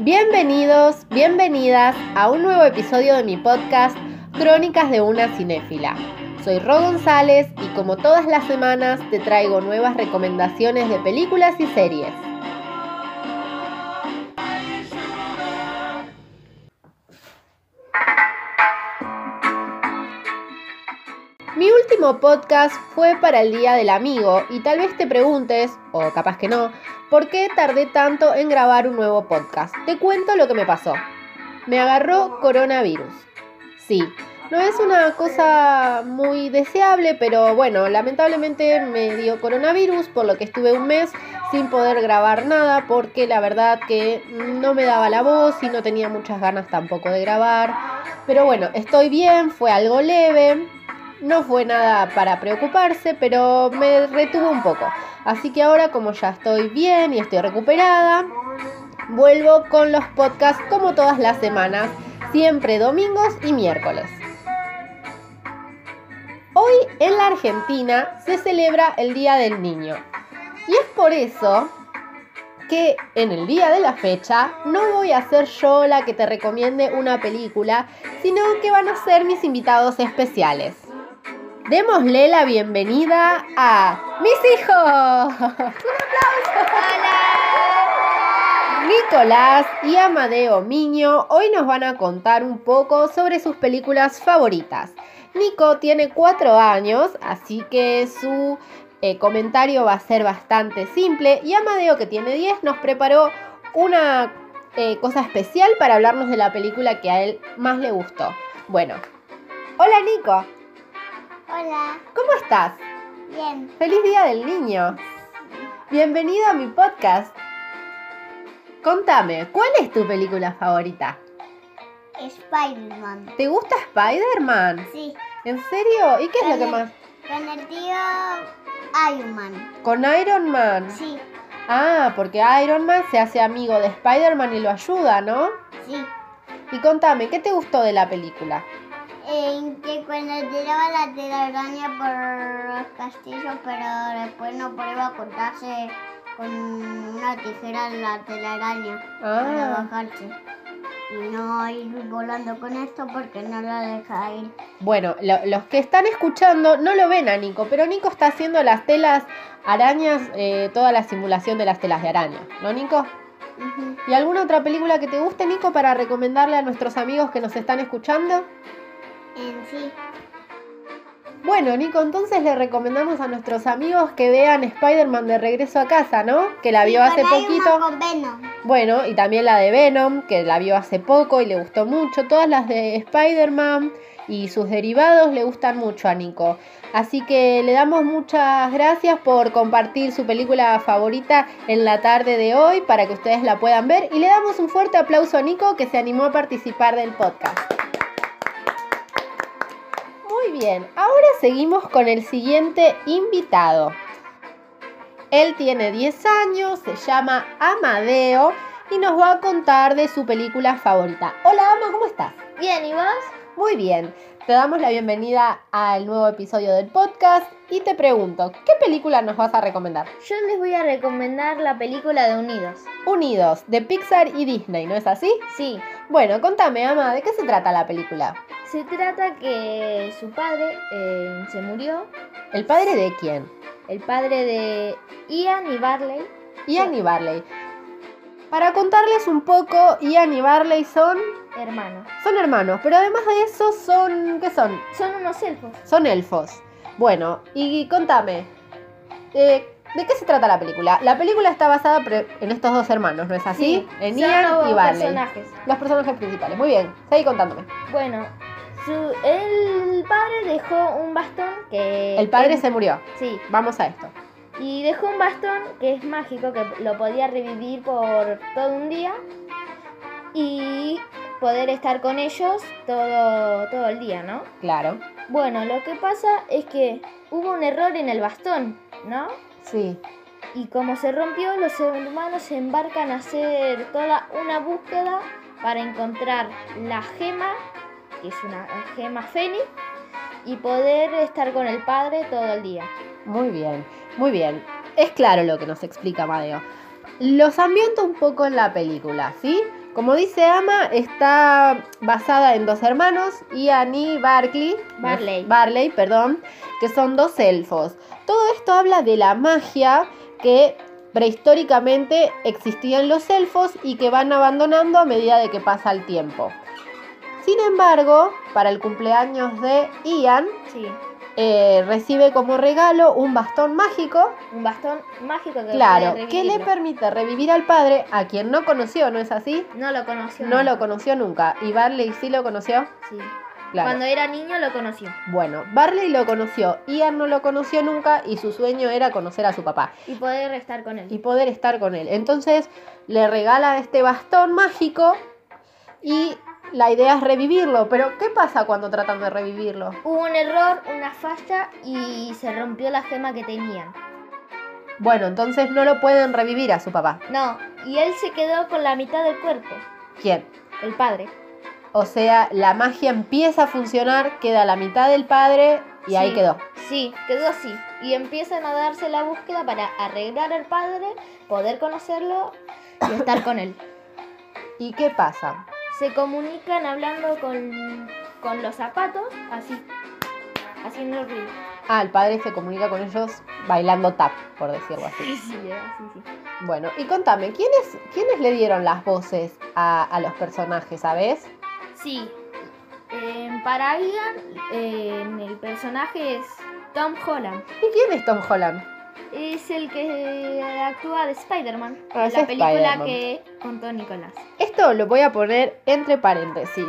Bienvenidos, bienvenidas a un nuevo episodio de mi podcast Crónicas de una cinéfila. Soy Ro González y como todas las semanas te traigo nuevas recomendaciones de películas y series. Podcast fue para el Día del Amigo y tal vez te preguntes, o capaz que no, ¿por qué tardé tanto en grabar un nuevo podcast? Te cuento lo que me pasó. Me agarró coronavirus. Sí, no es una cosa muy deseable, pero bueno, lamentablemente me dio coronavirus, por lo que estuve un mes sin poder grabar nada, porque la verdad que no me daba la voz y no tenía muchas ganas tampoco de grabar. Pero bueno, estoy bien, fue algo leve, no fue nada para preocuparse, pero me retuvo un poco. Así que ahora como ya estoy bien y estoy recuperada, vuelvo con los podcasts como todas las semanas, siempre domingos y miércoles. Hoy en la Argentina se celebra el Día del Niño. Y es por eso que en el día de la fecha no voy a ser yo la que te recomiende una película, sino que van a ser mis invitados especiales. Démosle la bienvenida a mis hijos. ¡Un aplauso! ¡Hola! Nicolás y Amadeo Miño hoy nos van a contar un poco sobre sus películas favoritas. Nico tiene cuatro años, así que su eh, comentario va a ser bastante simple. Y Amadeo, que tiene 10, nos preparó una eh, cosa especial para hablarnos de la película que a él más le gustó. Bueno, hola Nico. Hola, ¿Cómo estás? bien. Feliz Día del Niño. Bienvenido a mi podcast. Contame, ¿cuál es tu película favorita? Spider-Man. ¿Te gusta Spider-Man? Sí, ¿En serio? ¿Y qué es lo que más? con el tío Iron Man. Con Iron Man. Sí, Ah, porque Iron Man se hace amigo de Spider-Man y lo ayuda, ¿no? sí. Y contame, ¿qué te gustó de la película? En que cuando tiraba la telaraña por los castillos, pero después no podía cortarse con una tijera la telaraña para Ah, bajarse. Y no ir volando con esto porque no la deja ir. bueno, lo- los que están escuchando no lo ven a Nico, pero Nico está haciendo las telas arañas, eh, toda la simulación de las telas de araña, ¿no, Nico? ¿Y alguna otra película que te guste, Nico, para recomendarle a nuestros amigos que nos están escuchando? En sí, Bueno, Nico, entonces le recomendamos a nuestros amigos que vean Spider-Man de regreso a casa, ¿no? Que la vio hace poquito. con Venom. Bueno, y también la de Venom, que la vio hace poco y le gustó mucho. Todas las de Spider-Man y sus derivados le gustan mucho a Nico. Así que le damos muchas gracias por compartir su película favorita en la tarde de hoy para que ustedes la puedan ver. Y le damos un fuerte aplauso a Nico que se animó a participar del podcast. Muy bien, ahora seguimos con el siguiente invitado. Él tiene 10 años, se llama Amadeo y nos va a contar de su película favorita. Hola Ama, ¿cómo estás? Bien, ¿y vos? Muy bien, te damos la bienvenida al nuevo episodio del podcast y te pregunto, ¿qué película nos vas a recomendar? Yo les voy a recomendar la película de Unidos. Unidos, de Pixar y Disney, ¿no es así? Sí, Bueno, contame Ama, ¿de qué se trata la película? se trata que su padre eh, se murió, ¿El padre de quién? el padre de Ian y Barley. Ian y Barley. Para contarles un poco, Ian y Barley son, Hermanos. son hermanos, pero además de eso son, ¿qué son? Son unos elfos. Son elfos. Bueno, y contame, eh, ¿de qué se trata la película? La película está basada en estos dos hermanos, ¿no es así? en Ian y Barley. personajes. Los personajes principales. Muy bien, seguí contándome. Bueno, su, el padre dejó un bastón que... El padre se murió. Sí, Vamos a esto. Y dejó un bastón que es mágico, que lo podía revivir por todo un día y poder estar con ellos todo, todo el día, ¿no? Claro. Bueno, lo que pasa es que hubo un error en el bastón, ¿no? Sí. Y como se rompió, los hermanos se embarcan a hacer toda una búsqueda para encontrar la gema, que es una gema fénix, y poder estar con el padre todo el día. Muy bien, muy bien. Es claro lo que nos explica Amadeo. Los ambienta un poco en la película, ¿sí? Como dice Ama, está basada en dos hermanos, Ian y Barkley, Barley. Barley, perdón, que son dos elfos. Todo esto habla de la magia que prehistóricamente existían los elfos y que van abandonando a medida de que pasa el tiempo. Sin embargo, para el cumpleaños de Ian, Sí. Eh, recibe como regalo un bastón mágico, Un bastón mágico que claro, que le permite revivir al padre, a quien no conoció, ¿no es así? No lo conoció. No lo nunca. conoció nunca. ¿Y Barley sí lo conoció? Sí. Claro. Cuando era niño lo conoció. Bueno, Barley lo conoció, Ian no lo conoció nunca y su sueño era conocer a su papá Y poder estar con él. y poder estar con él. Entonces le regala este bastón mágico y la idea es revivirlo. Pero ¿qué pasa cuando tratan de revivirlo? Hubo un error, una falla y se rompió la gema que tenían. Bueno, entonces no lo pueden revivir a su papá. No, y él se quedó con la mitad del cuerpo, ¿Quién? el padre. O sea, la magia empieza a funcionar, queda la mitad del padre y ahí quedó. Sí, quedó así. Y empiezan a darse la búsqueda para arreglar al padre, poder conocerlo y estar con él. ¿Y qué pasa? Se comunican hablando con, con los zapatos, así, haciendo ruido. Ah, el padre se comunica con ellos bailando tap, por decirlo así. Sí, sí, así, sí. Bueno, y contame, ¿quiénes, ¿quiénes le dieron las voces a, a los personajes, sabes? Sí. Eh, para Ian, eh, el personaje es Tom Holland. ¿Y quién es Tom Holland? Es el que actúa de Spider-Man. Ah, la película que contó Nicolás. Esto lo voy a poner entre paréntesis.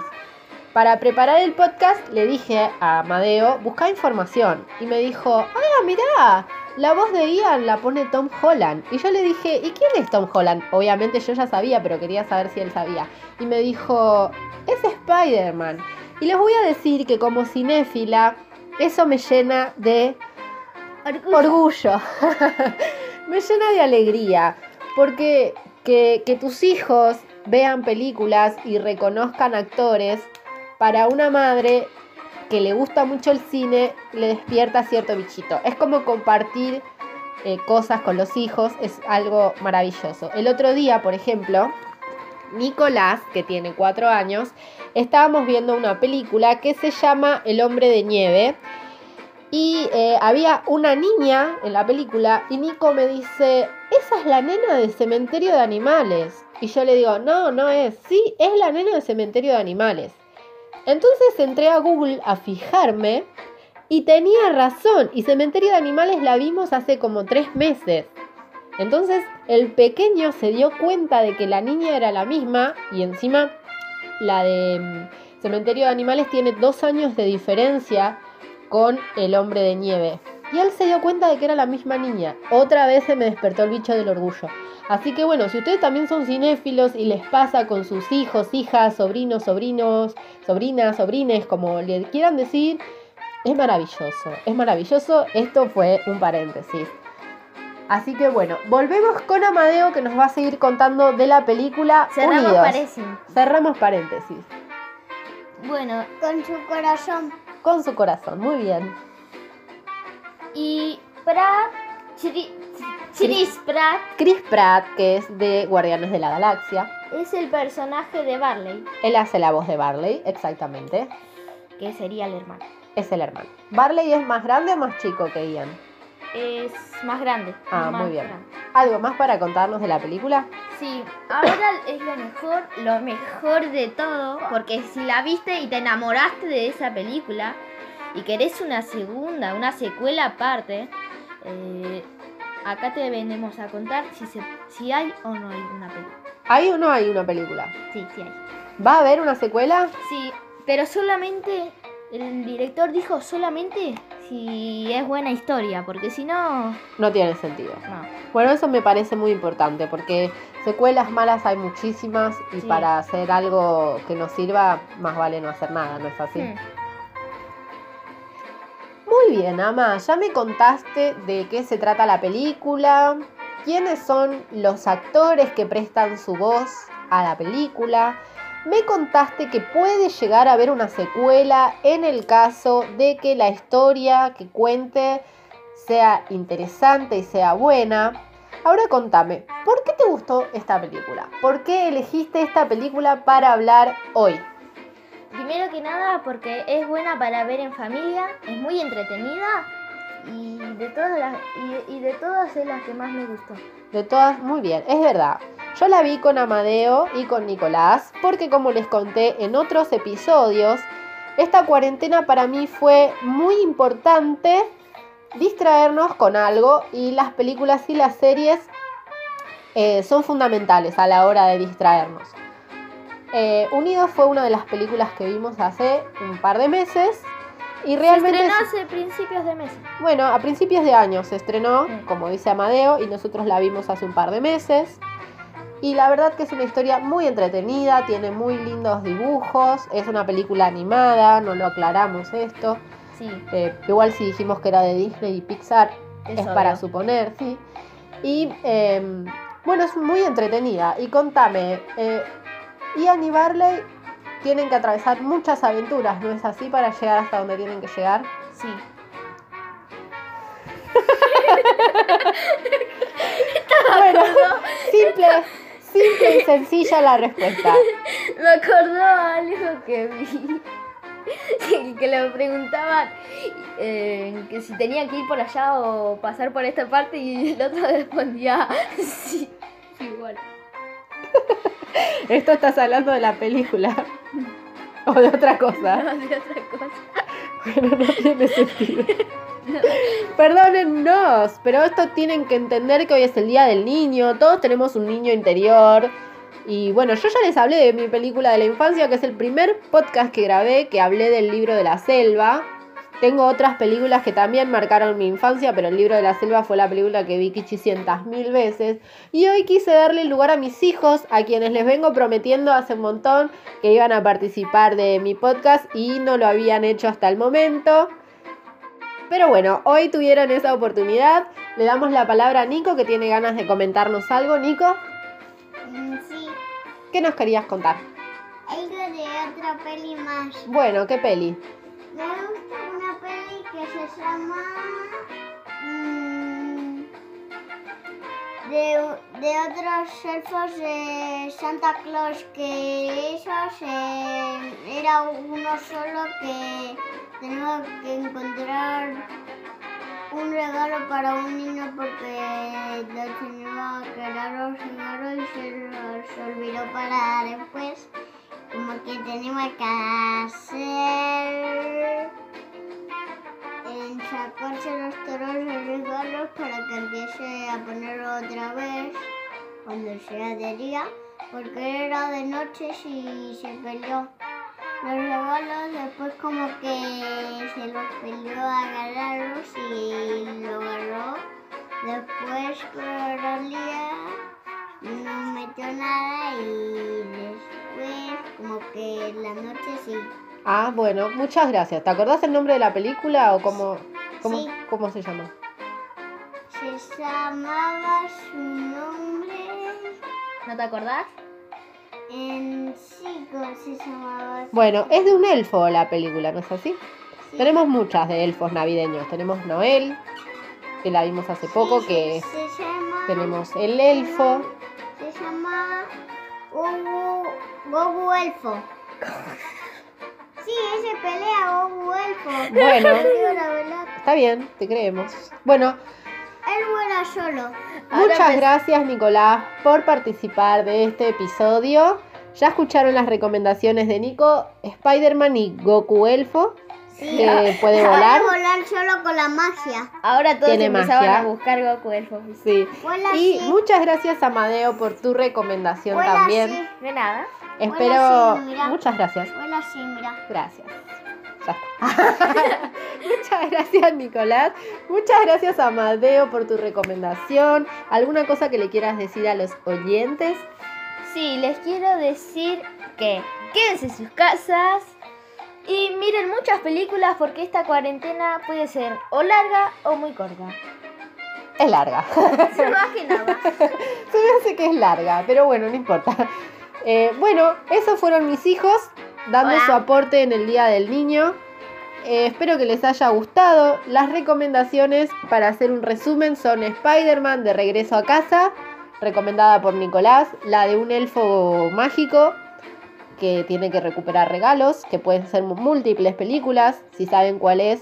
Para preparar el podcast le dije a Amadeo, busca información. Y me dijo, ah, mirá, la voz de Ian la pone Tom Holland. Y yo le dije, ¿y quién es Tom Holland? Obviamente yo ya sabía, pero quería saber si él sabía. Y me dijo, es Spider-Man. Y les voy a decir que como cinéfila, eso me llena de orgullo. me llena de alegría. Porque que, que tus hijos vean películas y reconozcan actores, para una madre que le gusta mucho el cine, le despierta cierto bichito. Es como compartir eh, cosas con los hijos, es algo maravilloso. El otro día, por ejemplo, Nicolás, que tiene cuatro años, estábamos viendo una película que se llama El hombre de nieve. Y eh, había una niña en la película y Nico me dice, esa es la nena de cementerio de animales. Y yo le digo, no, no es, sí, es la nena de cementerio de animales. Entonces entré a Google a fijarme y tenía razón. Y cementerio de animales la vimos hace como tres meses. Entonces el pequeño se dio cuenta de que la niña era la misma y encima la de mm, cementerio de animales tiene dos años de diferencia con el hombre de nieve. Y él se dio cuenta de que era la misma niña. Otra vez se me despertó el bicho del orgullo. Así que bueno, si ustedes también son cinéfilos y les pasa con sus hijos, hijas, sobrinos, sobrinos, sobrinas, sobrines, como le quieran decir, es maravilloso. Es maravilloso. Esto fue un paréntesis. Así que bueno, volvemos con Amadeo que nos va a seguir contando de la película Cerramos Unidos. paréntesis. Cerramos paréntesis. Bueno, Con su corazón. Con su corazón, muy bien. y Pratt, Chiri- Chris Pratt Chris Pratt, que es de Guardianes de la Galaxia. es el personaje de Barley, Él hace la voz de Barley, exactamente. que sería el hermano. Es el hermano. ¿Barley es más grande o más chico que Ian? Es más grande. Ah, más muy bien. grande. ¿Algo más para contarnos de la película? Sí, ahora es lo mejor, lo mejor de todo, porque si la viste y te enamoraste de esa película y querés una segunda, una secuela aparte, eh, acá te vendemos a contar si, se, si hay o no hay una película. ¿Hay o no hay una película? Sí, sí hay. ¿Va a haber una secuela? Sí, pero solamente, el director dijo solamente si es buena historia, porque si no, No tiene sentido. no. Bueno, eso me parece muy importante porque secuelas malas hay muchísimas y Sí. para hacer algo que nos sirva, más vale no hacer nada, ¿no es así? Hmm. Muy bien, Ama, ya me contaste de qué se trata la película, quiénes son los actores que prestan su voz a la película. Me contaste que puede llegar a haber una secuela en el caso de que la historia que cuente sea interesante y sea buena. Ahora contame, ¿por qué te gustó esta película? ¿Por qué elegiste esta película para hablar hoy? Primero que nada porque es buena para ver en familia, es muy entretenida y de todas las y, y de todas es la que más me gustó. De todas, muy bien, es verdad. Yo la vi con Amadeo y con Nicolás porque como les conté en otros episodios, esta cuarentena para mí fue muy importante distraernos con algo y las películas y las series eh, son fundamentales a la hora de distraernos. Eh, Unidos fue una de las películas que vimos hace un par de meses y realmente... Se estrenó hace principios de mes. Bueno, a principios de año se estrenó, Mm. como dice Amadeo, y nosotros la vimos hace un par de meses. Y la verdad que es una historia muy entretenida, tiene muy lindos dibujos, es una película animada, no lo aclaramos esto. Sí, Eh, igual si dijimos que era de Disney y Pixar, es, para suponer, sí. Y em, bueno, es muy entretenida. Y contame, eh, Ian y Barley tienen que atravesar muchas aventuras, ¿no es así? Para llegar hasta donde tienen que llegar. Sí. Bueno, simple, simple y sencilla la respuesta. Me acordó algo que vi. Que, que le preguntaban eh, que si tenía que ir por allá o pasar por esta parte y el otro respondía sí, igual. Esto estás hablando de la película. O de otra cosa. No, de otra cosa. Pero no tiene sentido. Perdónennos, pero esto tienen que entender que hoy es el Día del Niño, todos tenemos un niño interior. Y bueno, yo ya les hablé de mi película de la infancia, que es el primer podcast que grabé, que hablé del libro de la selva. Tengo otras películas que también marcaron mi infancia, pero el libro de la selva fue la película que vi 800 mil veces. Y hoy quise darle lugar a mis hijos, a quienes les vengo prometiendo hace un montón que iban a participar de mi podcast y no lo habían hecho hasta el momento. Pero bueno, hoy tuvieron esa oportunidad. Le damos la palabra a Nico que tiene ganas de comentarnos algo. Nico, Mm, Sí, ¿qué nos querías contar? algo de otra peli más. Bueno, ¿qué peli? Me gusta una peli que se llama. De, de otros elfos de Santa Claus que ellos eh, era uno solo que tenía que encontrar un regalo para un niño porque lo tenía que era los regalos y se los olvidó para después como que tenemos que hacer sacarse los toros de regalos para que empiece a ponerlo otra vez cuando sea de día porque era de noche y se peleó los regalos después como que se los peleó a agarrarlos y lo agarró después día no metió nada y después como que la noche sí. Ah, bueno, muchas gracias. ¿Te acordás el nombre de la película o cómo, cómo, Sí. cómo se llama? Se llamaba su nombre ¿No te acordás? en sí, ¿cómo se llamaba? su Bueno, es de un elfo la película, ¿no es así? Sí. Tenemos muchas de elfos navideños. Tenemos Noel, que la vimos hace poco, Sí, que se llama tenemos el elfo. se llama Goku, Goku Elfo. Sí, ese pelea Goku Elfo. Bueno. Está bien, te creemos. Bueno, él vuela solo. Muchas gracias Nicolás por participar de este episodio. Ya escucharon las recomendaciones de Nico, Spider-Man y Goku Elfo, Sí. que puede volar. Puede volar solo con la magia. Ahora todos Tiene empezaban magia. a buscar Goku Elfo. Sí. Vuela Y así. muchas gracias Amadeo por tu recomendación Vuela también. así. De nada. Espero. así, muchas gracias. Vuela así, mira. Gracias. Muchas gracias, Nicolás. Muchas gracias, Amadeo, por tu recomendación. ¿Alguna cosa que le quieras decir a los oyentes? Sí, les quiero decir que quédense en sus casas y miren muchas películas porque esta cuarentena puede ser o larga o muy corta. Es larga. Más que nada. Se me hace que es larga, pero bueno, no importa. Eh, bueno, esos fueron mis hijos dando Hola. su aporte en el Día del Niño. eh, espero que les haya gustado. Las recomendaciones para hacer un resumen son Spider-Man de Regreso a casa, recomendada por Nicolás, la de un elfo mágico que tiene que recuperar regalos, que pueden ser múltiples películas, si saben cuál es.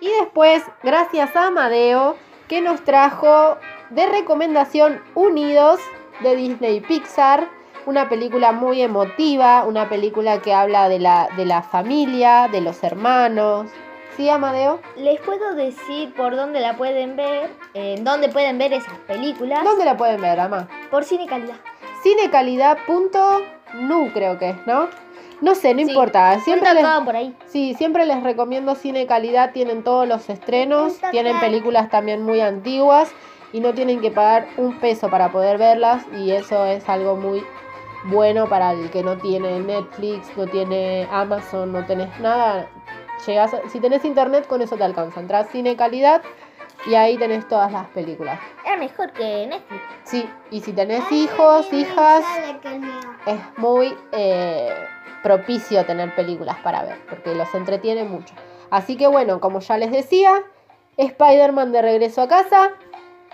Y después, gracias a Amadeo, que nos trajo de recomendación Unidos de Disney Pixar una película muy emotiva, una película que habla de la, de la familia, de los hermanos. ¿Sí, Amadeo? Les puedo decir por dónde la pueden ver, en dónde pueden ver esas películas. ¿Dónde la pueden ver, Ama? Por Cine Calidad. Cinecalidad.nu creo que es, ¿no? No sé, no importa. Siempre les, por ahí. Sí, siempre les recomiendo Cine Calidad. Tienen todos los estrenos, tienen películas también muy antiguas y no tienen que pagar un peso para poder verlas y eso es algo muy bueno para el que no tiene Netflix, no tiene Amazon, no tenés nada. Llegas si tenés internet, con eso te alcanza. Entrás cine calidad y ahí tenés todas las películas. Es mejor que Netflix. Sí, y si tenés hijos, hijas, es muy eh, propicio tener películas para ver, porque los entretiene mucho. Así que bueno, como ya les decía, Spider-Man de regreso a casa,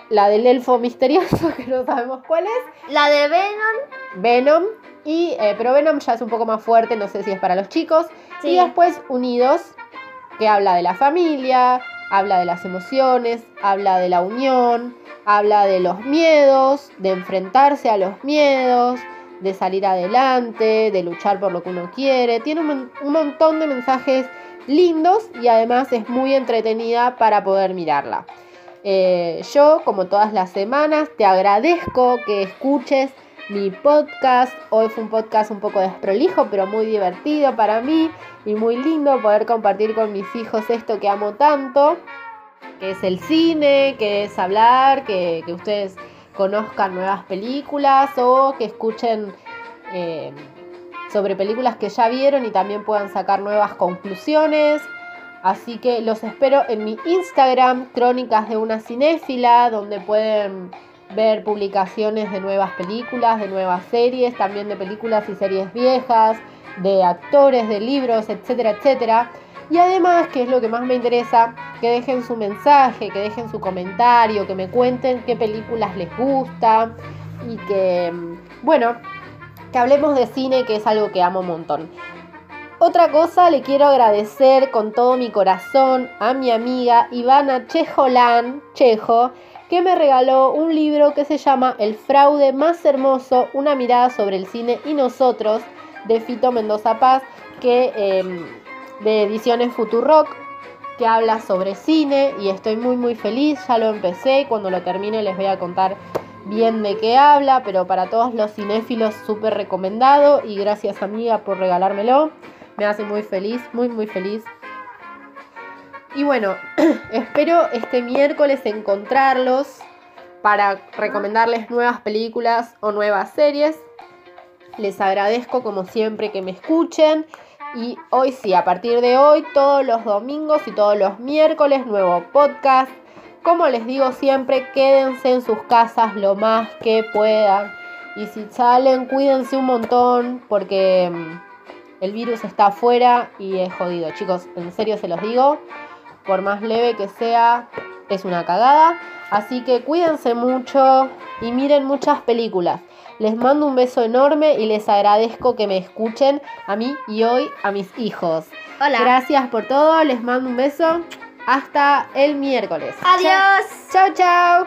la del elfo misterioso, que no sabemos cuál es. La de Venom. Venom. Y, eh, pero Venom ya es un poco más fuerte, no sé si es para los chicos. Y después Unidos, que habla de la familia, habla de las emociones, habla de la unión, habla de los miedos, de enfrentarse a los miedos, de salir adelante, de luchar por lo que uno quiere. Tiene un, un montón de mensajes lindos y además es muy entretenida para poder mirarla. Eh, yo, como todas las semanas, te agradezco que escuches mi podcast. Hoy fue un podcast un poco desprolijo, pero muy divertido para mí y muy lindo poder compartir con mis hijos esto que amo tanto, que es el cine, que es hablar, que, ustedes conozcan nuevas películas o que escuchen eh, sobre películas que ya vieron y también puedan sacar nuevas conclusiones. Así que los espero en mi Instagram, Crónicas de una Cinéfila, donde pueden ver publicaciones de nuevas películas, de nuevas series, también de películas y series viejas, de actores, de libros, etcétera, etcétera. Y además, que es lo que más me interesa, que dejen su mensaje, que dejen su comentario, que me cuenten qué películas les gusta y que, bueno, que hablemos de cine, que es algo que amo un montón. Otra cosa, le quiero agradecer con todo mi corazón a mi amiga Ivana Chejolán, Chejo, que me regaló un libro que se llama El fraude más hermoso, una mirada sobre el cine y nosotros, de Fito Mendoza Paz, que em, de ediciones Futurock, que habla sobre cine y estoy muy muy feliz, ya lo empecé, cuando lo termine les voy a contar bien de qué habla, pero para todos los cinéfilos súper recomendado y gracias amiga por regalármelo me hace muy feliz, muy, muy feliz. Y bueno, espero este miércoles encontrarlos para recomendarles nuevas películas o nuevas series. Les agradezco como siempre que me escuchen. Y hoy sí, a partir de hoy, todos los domingos y todos los miércoles, nuevo podcast. Como les digo siempre, quédense en sus casas lo más que puedan. Y si salen, cuídense un montón porque mm, el virus está afuera y es jodido. Chicos, en serio se los digo por más leve que sea, es una cagada. Así que cuídense mucho y miren muchas películas. Les mando un beso enorme y les agradezco que me escuchen a mí y hoy a mis hijos. Hola. Gracias por todo, les mando un beso. Hasta el miércoles. Adiós. Chao, chao.